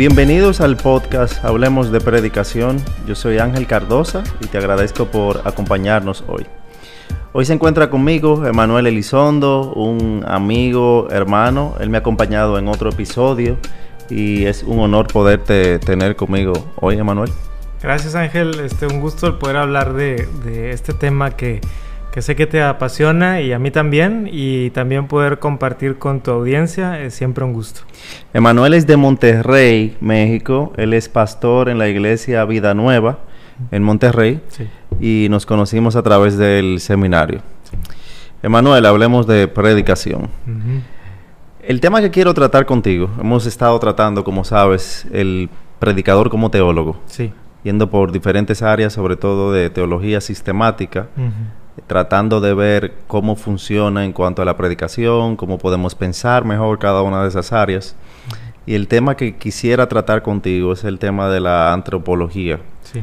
Bienvenidos al podcast Hablemos de Predicación. Yo soy Ángel Cardosa y te agradezco por acompañarnos hoy. Hoy se encuentra conmigo Emanuel Elizondo, un amigo, hermano. Él me ha acompañado en otro episodio y es un honor poderte tener conmigo hoy, Emanuel. Gracias Ángel, este, un gusto el poder hablar de, de este tema que, que sé que te apasiona y a mí también, y también poder compartir con tu audiencia es siempre un gusto. Emanuel es de Monterrey, México. Él es pastor en la iglesia Vida Nueva en Monterrey Sí. y nos conocimos a través del seminario. Emanuel, hablemos de predicación. El tema que quiero tratar contigo, hemos estado tratando, como sabes, el predicador como teólogo, Sí. yendo por diferentes áreas, sobre todo de teología sistemática. Tratando de ver cómo funciona en cuanto a la predicación, cómo podemos pensar mejor cada una de esas áreas. Y el tema que quisiera tratar contigo es el tema de la antropología, Sí.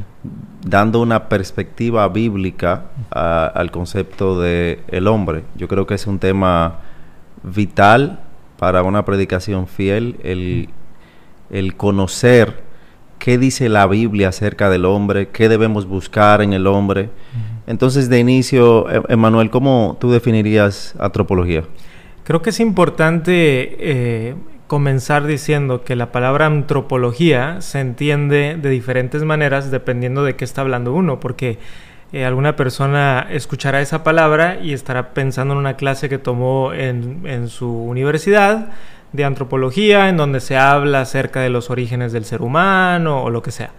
dando una perspectiva bíblica a- al concepto de el hombre. Yo creo que es un tema vital para una predicación fiel, el, el conocer qué dice la Biblia acerca del hombre, qué debemos buscar en el hombre. Entonces, de inicio, E- Emanuel, ¿cómo tú definirías antropología? Creo que es importante eh, comenzar diciendo que la palabra antropología se entiende de diferentes maneras dependiendo de qué está hablando uno, porque eh, alguna persona escuchará esa palabra y estará pensando en una clase que tomó en, en su universidad de antropología, en donde se habla acerca de los orígenes del ser humano o lo que sea.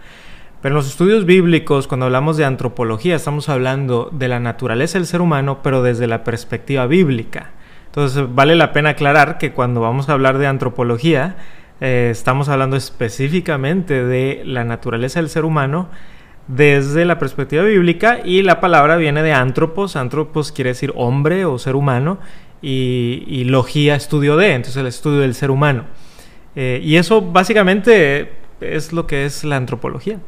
Pero en los estudios bíblicos, cuando hablamos de antropología, estamos hablando de la naturaleza del ser humano, pero desde la perspectiva bíblica. Entonces, vale la pena aclarar que cuando vamos a hablar de antropología, eh, estamos hablando específicamente de la naturaleza del ser humano desde la perspectiva bíblica y la palabra viene de antropos. Antropos quiere decir hombre o ser humano y, logía, estudio de, entonces el estudio del ser humano. Eh, y eso básicamente es lo que es la antropología.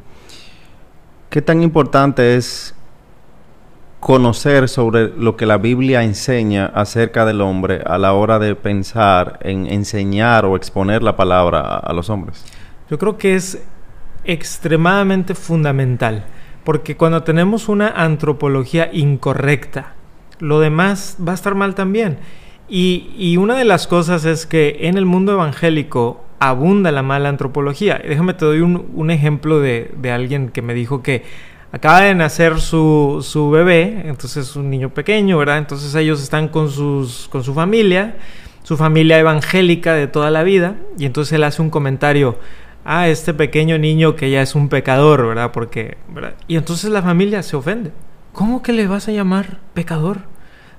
¿Qué tan importante es conocer sobre lo que la Biblia enseña acerca del hombre a la hora de pensar en enseñar o exponer la palabra a, los hombres? Yo creo que es extremadamente fundamental, porque cuando tenemos una antropología incorrecta, lo demás va a estar mal también. Y una de las cosas es que en el mundo evangélico abunda la mala antropología. Déjame te doy un, un ejemplo de, de alguien que me dijo que acaba de nacer su, su bebé, entonces es un niño pequeño, ¿verdad? Entonces ellos están con, sus, con su familia, su familia evangélica de toda la vida, y entonces él hace un comentario, ah, este pequeño niño que ya es un pecador, ¿verdad? Porque, ¿verdad? Y entonces la familia se ofende. ¿Cómo que le vas a llamar pecador?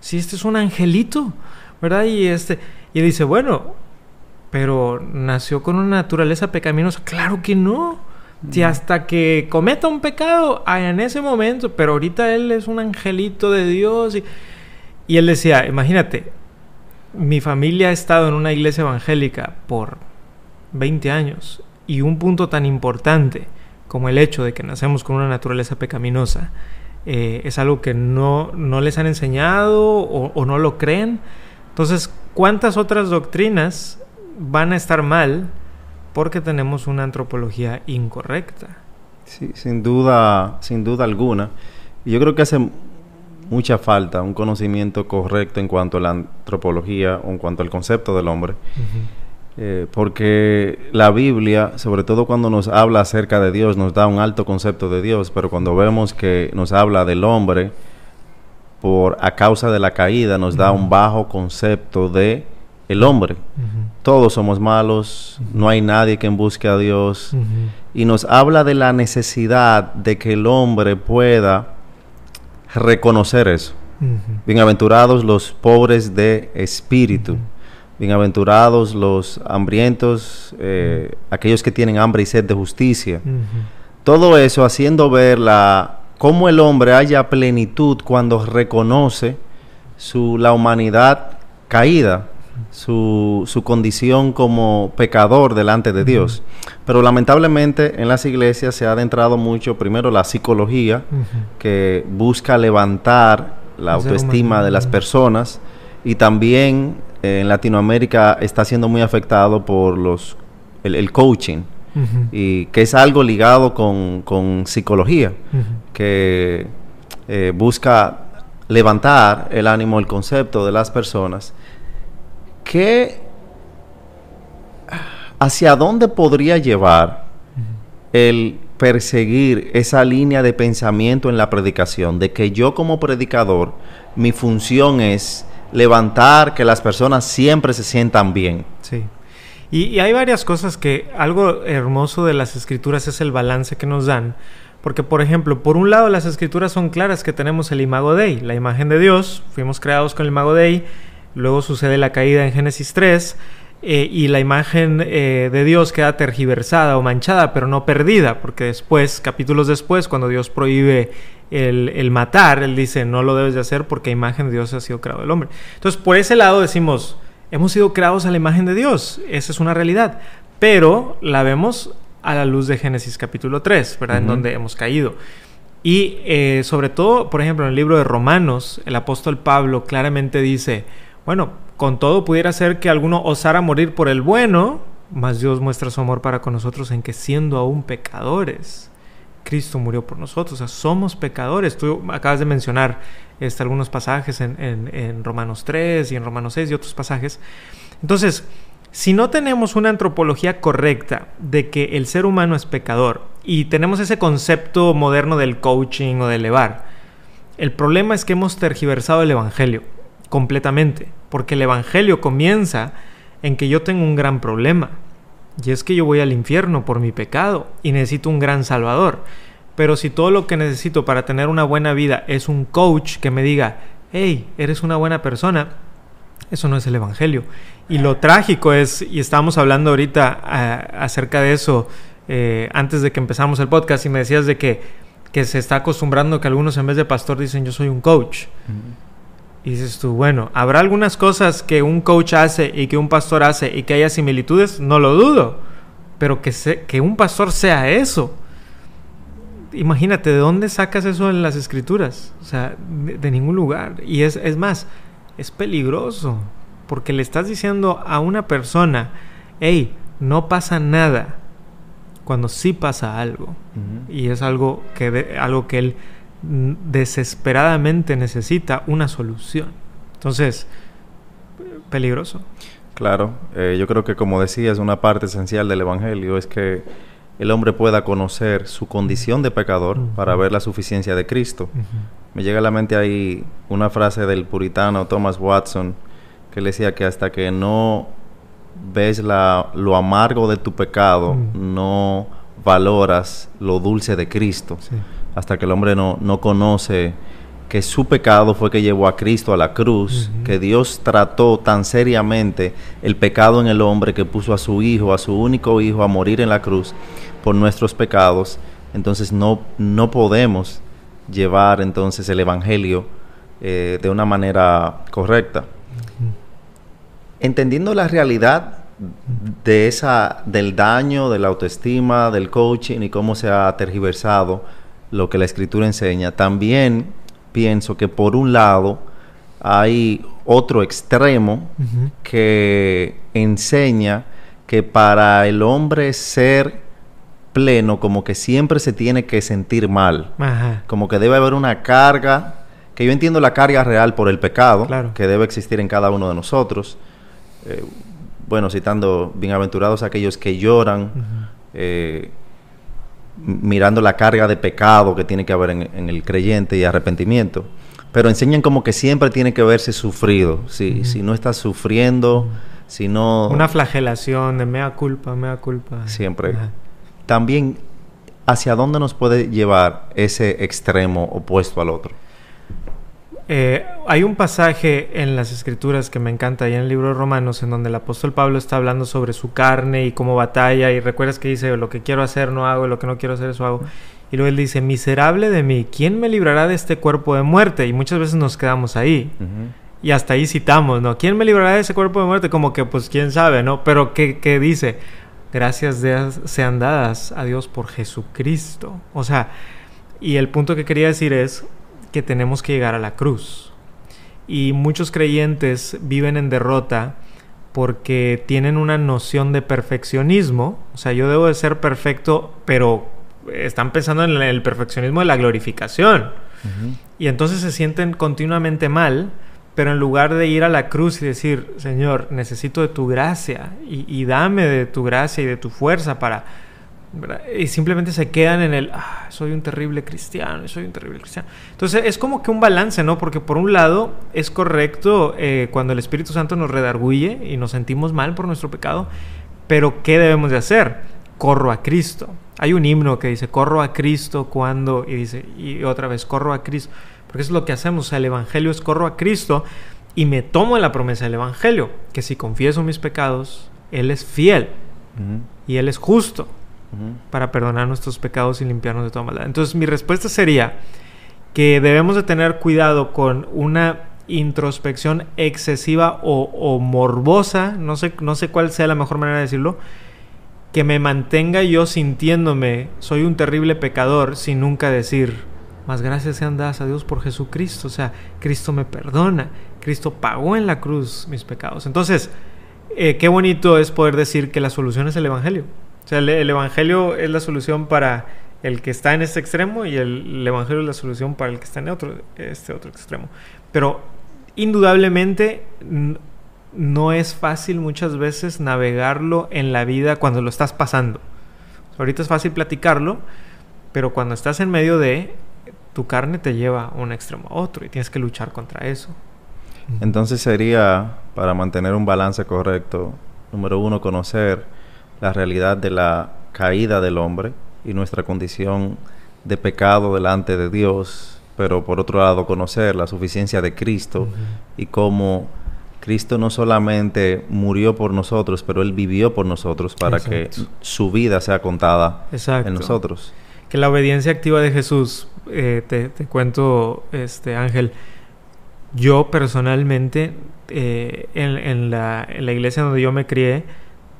Si este es un angelito, ¿verdad? Y este, y dice, bueno, pero nació con una naturaleza pecaminosa. Claro que no. Si hasta que cometa un pecado, ah, en ese momento, pero ahorita él es un angelito de Dios. Y, y él decía, imagínate, mi familia ha estado en una iglesia evangélica por 20 años y un punto tan importante como el hecho de que nacemos con una naturaleza pecaminosa eh, es algo que no, no les han enseñado o, o no lo creen. Entonces, ¿cuántas otras doctrinas van a estar mal porque tenemos una antropología incorrecta? Sí, sin duda, sin duda alguna. Yo creo que hace mucha falta un conocimiento correcto en cuanto a la antropología o en cuanto al concepto del hombre. Eh, porque la Biblia, sobre todo cuando nos habla acerca de Dios, nos da un alto concepto de Dios, pero cuando vemos que nos habla del hombre, por a causa de la caída, nos da un bajo concepto de el hombre. Todos somos malos, no hay nadie que busque a Dios. Y nos habla de la necesidad de que el hombre pueda reconocer eso. Bienaventurados los pobres de espíritu. Bienaventurados los hambrientos, eh, aquellos que tienen hambre y sed de justicia. Todo eso haciendo ver la, cómo el hombre haya plenitud cuando reconoce su, la humanidad caída, su, su condición como pecador delante de Dios. Pero lamentablemente en las iglesias se ha adentrado mucho, primero la psicología, que busca levantar la autoestima de las personas y también eh, en Latinoamérica está siendo muy afectado por los el, el coaching y que es algo ligado con, psicología, que eh, busca levantar el ánimo, el concepto de las personas, que hacia dónde podría llevar el perseguir esa línea de pensamiento en la predicación, de que yo como predicador, mi función es levantar que las personas siempre se sientan bien. Sí. Y, hay varias cosas que algo hermoso de las escrituras es el balance que nos dan. Porque, por ejemplo, por un lado las escrituras son claras que tenemos el imago Dei, la imagen de Dios, fuimos creados con el imago Dei, luego sucede la caída en Génesis 3, eh, y la imagen eh, de Dios queda tergiversada o manchada, pero no perdida, porque después, capítulos después, cuando Dios prohíbe el, matar, Él dice, no lo debes de hacer porque imagen de Dios ha sido creado el hombre. Entonces, por ese lado decimos, hemos sido creados a la imagen de Dios, esa es una realidad, pero la vemos a la luz de Génesis capítulo 3, ¿verdad? En donde hemos caído. Y eh, sobre todo, por ejemplo, en el libro de Romanos, el apóstol Pablo claramente dice, bueno, con todo pudiera ser que alguno osara morir por el bueno, mas Dios muestra su amor para con nosotros en que siendo aún pecadores, Cristo murió por nosotros. O sea, somos pecadores. Tú acabas de mencionar este, algunos pasajes en, en, Romanos 3 y en Romanos 6 y otros pasajes. Entonces, si no tenemos una antropología correcta de que el ser humano es pecador y tenemos ese concepto moderno del coaching o de elevar, el problema es que hemos tergiversado el Evangelio completamente, porque el Evangelio comienza en que yo tengo un gran problema, y es que yo voy al infierno por mi pecado y necesito un gran Salvador. Pero si todo lo que necesito para tener una buena vida es un coach que me diga, hey, eres una buena persona, eso no es el Evangelio. Y lo trágico es, y estábamos hablando ahorita eh, acerca de eso eh, antes de que empezamos el podcast, y me decías de que, que se está acostumbrando que algunos en vez de pastor dicen yo soy un coach. Y dices tú, bueno, ¿habrá algunas cosas que un coach hace y que un pastor hace y que haya similitudes? No lo dudo. Pero que, que un pastor sea eso. Imagínate, ¿de dónde sacas eso en las escrituras? O sea, de, ningún lugar. Y es, es más, es peligroso. Porque le estás diciendo a una persona, hey, no pasa nada. Cuando sí pasa algo. Y es algo que, algo que él desesperadamente necesita una solución. Entonces, peligroso. Claro, eh, yo creo que como decías, una parte esencial del Evangelio es que el hombre pueda conocer su condición de pecador para ver la suficiencia de Cristo. Me llega a la mente ahí una frase del puritano Thomas Watson que le decía que hasta que no ves la, lo amargo de tu pecado, no valoras lo dulce de Cristo hasta que el hombre no, no conoce que su pecado fue que llevó a Cristo a la cruz, que Dios trató tan seriamente el pecado en el hombre que puso a su hijo, a su único hijo, a morir en la cruz por nuestros pecados, entonces no, no podemos llevar entonces el Evangelio eh, de una manera correcta. Entendiendo la realidad de esa, del daño, de la autoestima, del coaching y cómo se ha tergiversado lo que la escritura enseña. También pienso que por un lado hay otro extremo que enseña que para el hombre ser pleno como que siempre se tiene que sentir mal. Como que debe haber una carga, que yo entiendo la carga real por el pecado, que debe existir en cada uno de nosotros. Eh, bueno, citando bienaventurados aquellos que lloran, mirando la carga de pecado que tiene que haber en, el creyente y arrepentimiento. Pero enseñan como que siempre tiene que verse sufrido. Si, si no estás sufriendo, si no... Una flagelación de mea culpa, mea culpa. Siempre. También, ¿hacia dónde nos puede llevar ese extremo opuesto al otro? Eh, hay un pasaje en las escrituras que me encanta, ahí en el libro de Romanos, en donde el apóstol Pablo está hablando sobre su carne y cómo batalla, y recuerdas que dice, lo que quiero hacer no hago, lo que no quiero hacer eso hago. Y luego él dice, miserable de mí, ¿quién me librará de este cuerpo de muerte? Y muchas veces nos quedamos ahí. Y hasta ahí citamos, ¿no? ¿Quién me librará de ese cuerpo de muerte? Como que, pues, quién sabe, ¿no? Pero ¿qué, qué dice? Gracias sean dadas a Dios por Jesucristo. O sea, y el punto que quería decir es, que tenemos que llegar a la cruz. Y muchos creyentes viven en derrota porque tienen una noción de perfeccionismo. O sea, yo debo de ser perfecto, pero están pensando en el perfeccionismo de la glorificación. Y entonces se sienten continuamente mal, pero en lugar de ir a la cruz y decir, Señor, necesito de tu gracia y, dame de tu gracia y de tu fuerza para... Y simplemente se quedan en el, ah, soy un terrible cristiano, soy un terrible cristiano. Entonces es como que un balance, ¿no? Porque por un lado es correcto eh, cuando el Espíritu Santo nos redarguye y nos sentimos mal por nuestro pecado, pero ¿qué debemos de hacer? Corro a Cristo. Hay un himno que dice, corro a Cristo cuando, y dice, y otra vez, corro a Cristo. Porque eso es lo que hacemos. O sea, el Evangelio es corro a Cristo y me tomo la promesa del Evangelio, que si confieso mis pecados, Él es fiel y Él es justo para perdonar nuestros pecados y limpiarnos de toda maldad. Entonces mi respuesta sería que debemos de tener cuidado con una introspección excesiva o, morbosa, no sé, no sé cuál sea la mejor manera de decirlo, que me mantenga yo sintiéndome soy un terrible pecador sin nunca decir, más gracias sean dadas a Dios por Jesucristo. O sea, Cristo me perdona, Cristo pagó en la cruz mis pecados. Entonces, eh, qué bonito es poder decir que la solución es el Evangelio. O sea, el, Evangelio es la solución para el que está en este extremo y el, Evangelio es la solución para el que está en otro, este otro extremo. Pero indudablemente no es fácil muchas veces navegarlo en la vida cuando lo estás pasando. ahorita es fácil platicarlo, pero cuando estás en medio de, tu carne te lleva a un extremo a otro y tienes que luchar contra eso. Entonces sería, para mantener un balance correcto, número uno, conocer la realidad de la caída del hombre y nuestra condición de pecado delante de Dios, pero por otro lado conocer la suficiencia de Cristo y cómo Cristo no solamente murió por nosotros, pero Él vivió por nosotros para que su vida sea contada en nosotros. Que la obediencia activa de Jesús, eh, te, cuento, este Ángel, yo personalmente, eh, en, la, en la iglesia donde yo me crié,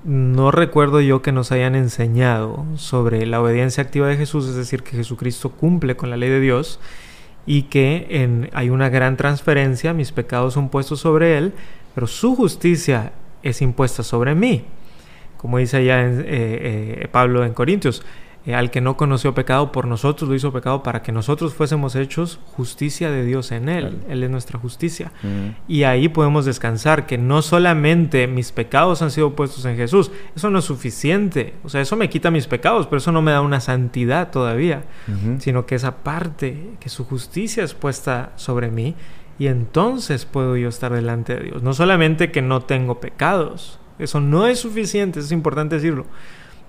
no recuerdo yo que nos hayan enseñado sobre la obediencia activa de Jesús, es decir, que Jesucristo cumple con la ley de Dios y que en, hay una gran transferencia, mis pecados son puestos sobre Él, pero su justicia es impuesta sobre mí. Como dice allá en, eh, eh, Pablo en Corintios, eh, al que no conoció pecado, por nosotros lo hizo pecado para que nosotros fuésemos hechos justicia de Dios en Él. Él es nuestra justicia. Y ahí podemos descansar que no solamente mis pecados han sido puestos en Jesús, eso no es suficiente. O sea, eso me quita mis pecados, pero eso no me da una santidad todavía, sino que esa parte, que su justicia es puesta sobre mí, y entonces puedo yo estar delante de Dios. No solamente que no tengo pecados, eso no es suficiente, eso es importante decirlo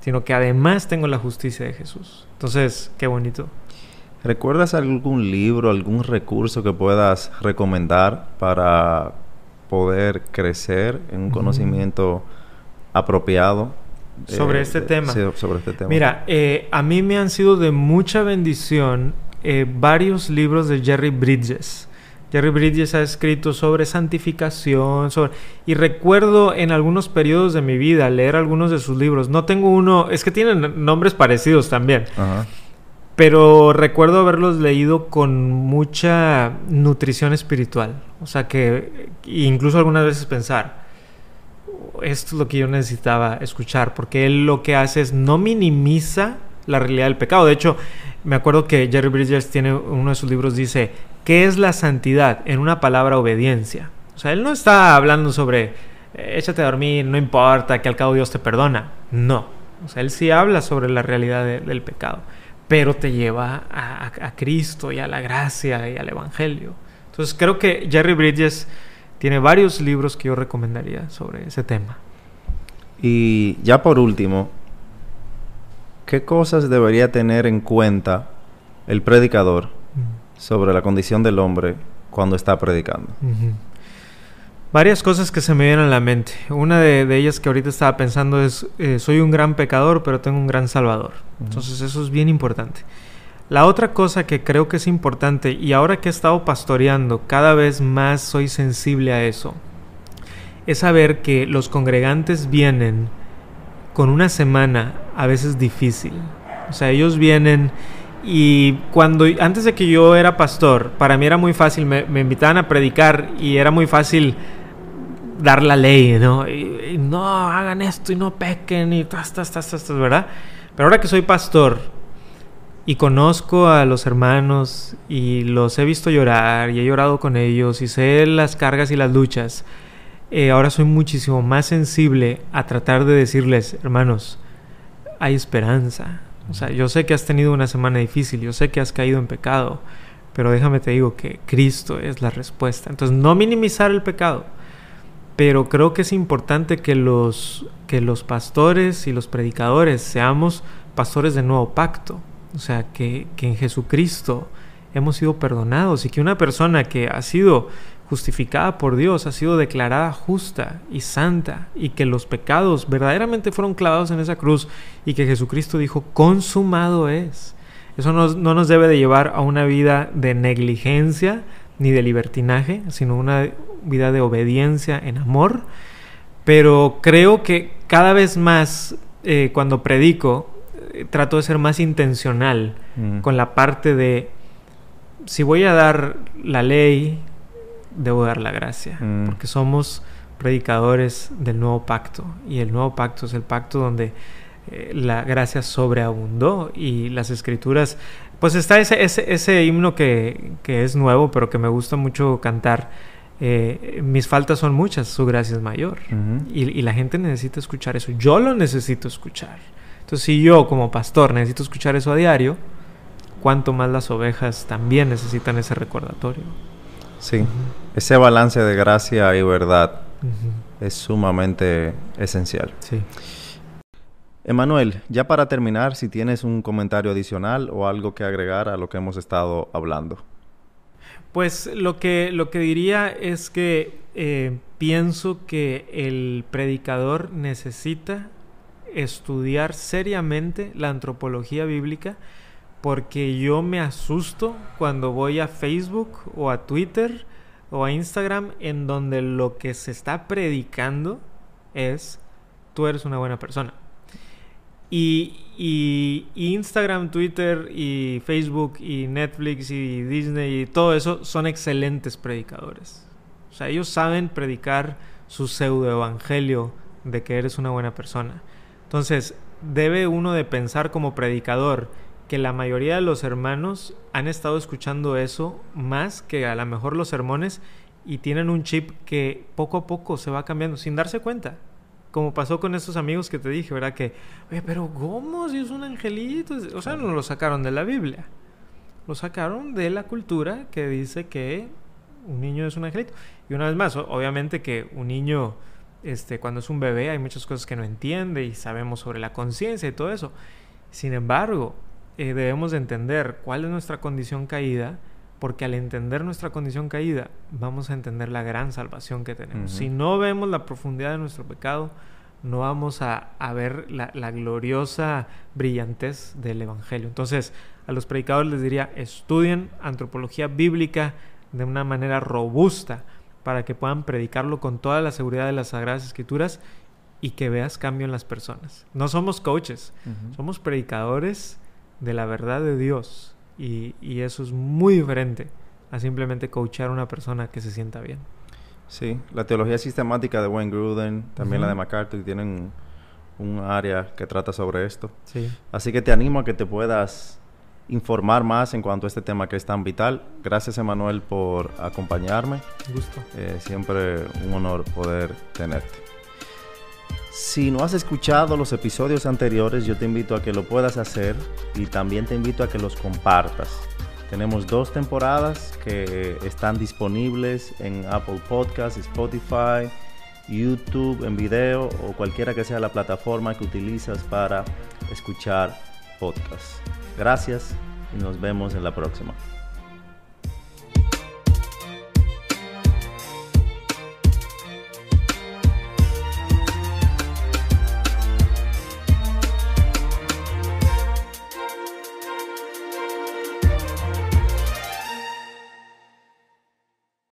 sino que además tengo la justicia de Jesús. Entonces, qué bonito. ¿Recuerdas algún libro, algún recurso que puedas recomendar para poder crecer en un conocimiento apropiado? Sobre este tema. Sí, sobre este tema. Mira, eh, a mí me han sido de mucha bendición eh, varios libros de Jerry Bridges. Jerry Bridges ha escrito sobre santificación, sobre... y recuerdo en algunos periodos de mi vida leer algunos de sus libros. No tengo uno, es que tienen nombres parecidos también. Pero recuerdo haberlos leído con mucha nutrición espiritual. O sea que incluso algunas veces pensar, esto es lo que yo necesitaba escuchar, porque él lo que hace es no minimiza la realidad del pecado. De hecho, me acuerdo que Jerry Bridges tiene uno de sus libros dice, ¿Qué es la santidad? En una palabra, obediencia. O sea, él no está hablando sobre eh, échate a dormir, no importa, que al cabo Dios te perdona. No. O sea, él sí habla sobre la realidad del pecado, pero te lleva a, a, Cristo y a la gracia y al Evangelio. Entonces creo que Jerry Bridges tiene varios libros que yo recomendaría sobre ese tema. Y ya por último, ¿qué cosas debería tener en cuenta el predicador sobre la condición del hombre cuando está predicando. Varias cosas que se me vienen a la mente. Una de, ellas que ahorita estaba pensando es, eh, soy un gran pecador, pero tengo un gran salvador. Entonces eso es bien importante. La otra cosa que creo que es importante, y ahora que he estado pastoreando, cada vez más soy sensible a eso, es saber que los congregantes vienen con una semana a veces difícil. O sea, ellos vienen y cuando, antes de que yo era pastor, para mí era muy fácil, me, invitaban a predicar y era muy fácil dar la ley, ¿no? Y, no hagan esto y no pequen y tas, tas, tas, tas, ¿verdad? Pero ahora que soy pastor y conozco a los hermanos y los he visto llorar y he llorado con ellos y sé las cargas y las luchas, eh, ahora soy muchísimo más sensible a tratar de decirles, hermanos, hay esperanza. O sea, yo sé que has tenido una semana difícil, yo sé que has caído en pecado, pero déjame te digo que Cristo es la respuesta. Entonces, no minimizar el pecado, pero creo que es importante que los, que los pastores y los predicadores seamos pastores de nuevo pacto. O sea, que, que en Jesucristo hemos sido perdonados y que una persona que ha sido justificada por Dios, ha sido declarada justa y santa y que los pecados verdaderamente fueron clavados en esa cruz y que Jesucristo dijo, consumado es. Eso no nos debe de llevar a una vida de negligencia ni de libertinaje, sino una vida de obediencia en amor. Pero creo que cada vez más eh, cuando predico, eh, trato de ser más intencional mm. con la parte de, si voy a dar la ley, debo dar la gracia, mm. porque somos predicadores del nuevo pacto y el nuevo pacto es el pacto donde eh, la gracia sobreabundó y las escrituras, pues está ese, ese, himno que, es nuevo, pero que me gusta mucho cantar. Eh, mis faltas son muchas, su gracia es mayor. y, y, la gente necesita escuchar eso. Yo lo necesito escuchar. Entonces, si yo como pastor necesito escuchar eso a diario, cuanto más las ovejas también necesitan ese recordatorio. Sí, ese balance de gracia y verdad es sumamente esencial. Sí. Emanuel, ya para terminar, si tienes un comentario adicional o algo que agregar a lo que hemos estado hablando. Pues lo que, lo que diría es que eh, pienso que el predicador necesita estudiar seriamente la antropología bíblica porque yo me asusto cuando voy a Facebook o a Twitter o a Instagram en donde lo que se está predicando es tú eres una buena persona. Y, Instagram, Twitter y Facebook y Netflix y Disney y todo eso son excelentes predicadores. O sea, ellos saben predicar su pseudo evangelio de que eres una buena persona. Entonces, debe uno de pensar como predicador que la mayoría de los hermanos han estado escuchando eso más que a lo mejor los sermones y tienen un chip que poco a poco se va cambiando sin darse cuenta. Como pasó con estos amigos que te dije, ¿verdad? Que, oye, pero ¿cómo? Si es un angelito. O sea, no lo sacaron de la Biblia. Lo sacaron de la cultura que dice que un niño es un angelito. Y una vez más, obviamente que un niño, este, cuando es un bebé, hay muchas cosas que no entiende y sabemos sobre la conciencia y todo eso. Sin embargo, eh, debemos de entender cuál es nuestra condición caída, porque al entender nuestra condición caída, vamos a entender la gran salvación que tenemos. Si no vemos la profundidad de nuestro pecado, no vamos a, ver la, la, gloriosa brillantez del Evangelio. Entonces, a los predicadores les diría, estudien antropología bíblica de una manera robusta para que puedan predicarlo con toda la seguridad de las Sagradas Escrituras y que veas cambio en las personas. No somos coaches, somos predicadores de la verdad de Dios. Y, eso es muy diferente a simplemente coachar a una persona que se sienta bien. Sí, la teología sistemática de Wayne Gruden, también la de MacArthur, tienen un área que trata sobre esto. Sí. Así que te animo a que te puedas informar más en cuanto a este tema que es tan vital. Gracias, Emanuel, por acompañarme. Gusto. Eh, siempre un honor poder tenerte. Si no has escuchado los episodios anteriores, yo te invito a que lo puedas hacer y también te invito a que los compartas. Tenemos dos temporadas que están disponibles en Apple Podcasts, Spotify, YouTube en video o cualquiera que sea la plataforma que utilizas para escuchar podcasts. Gracias y nos vemos en la próxima.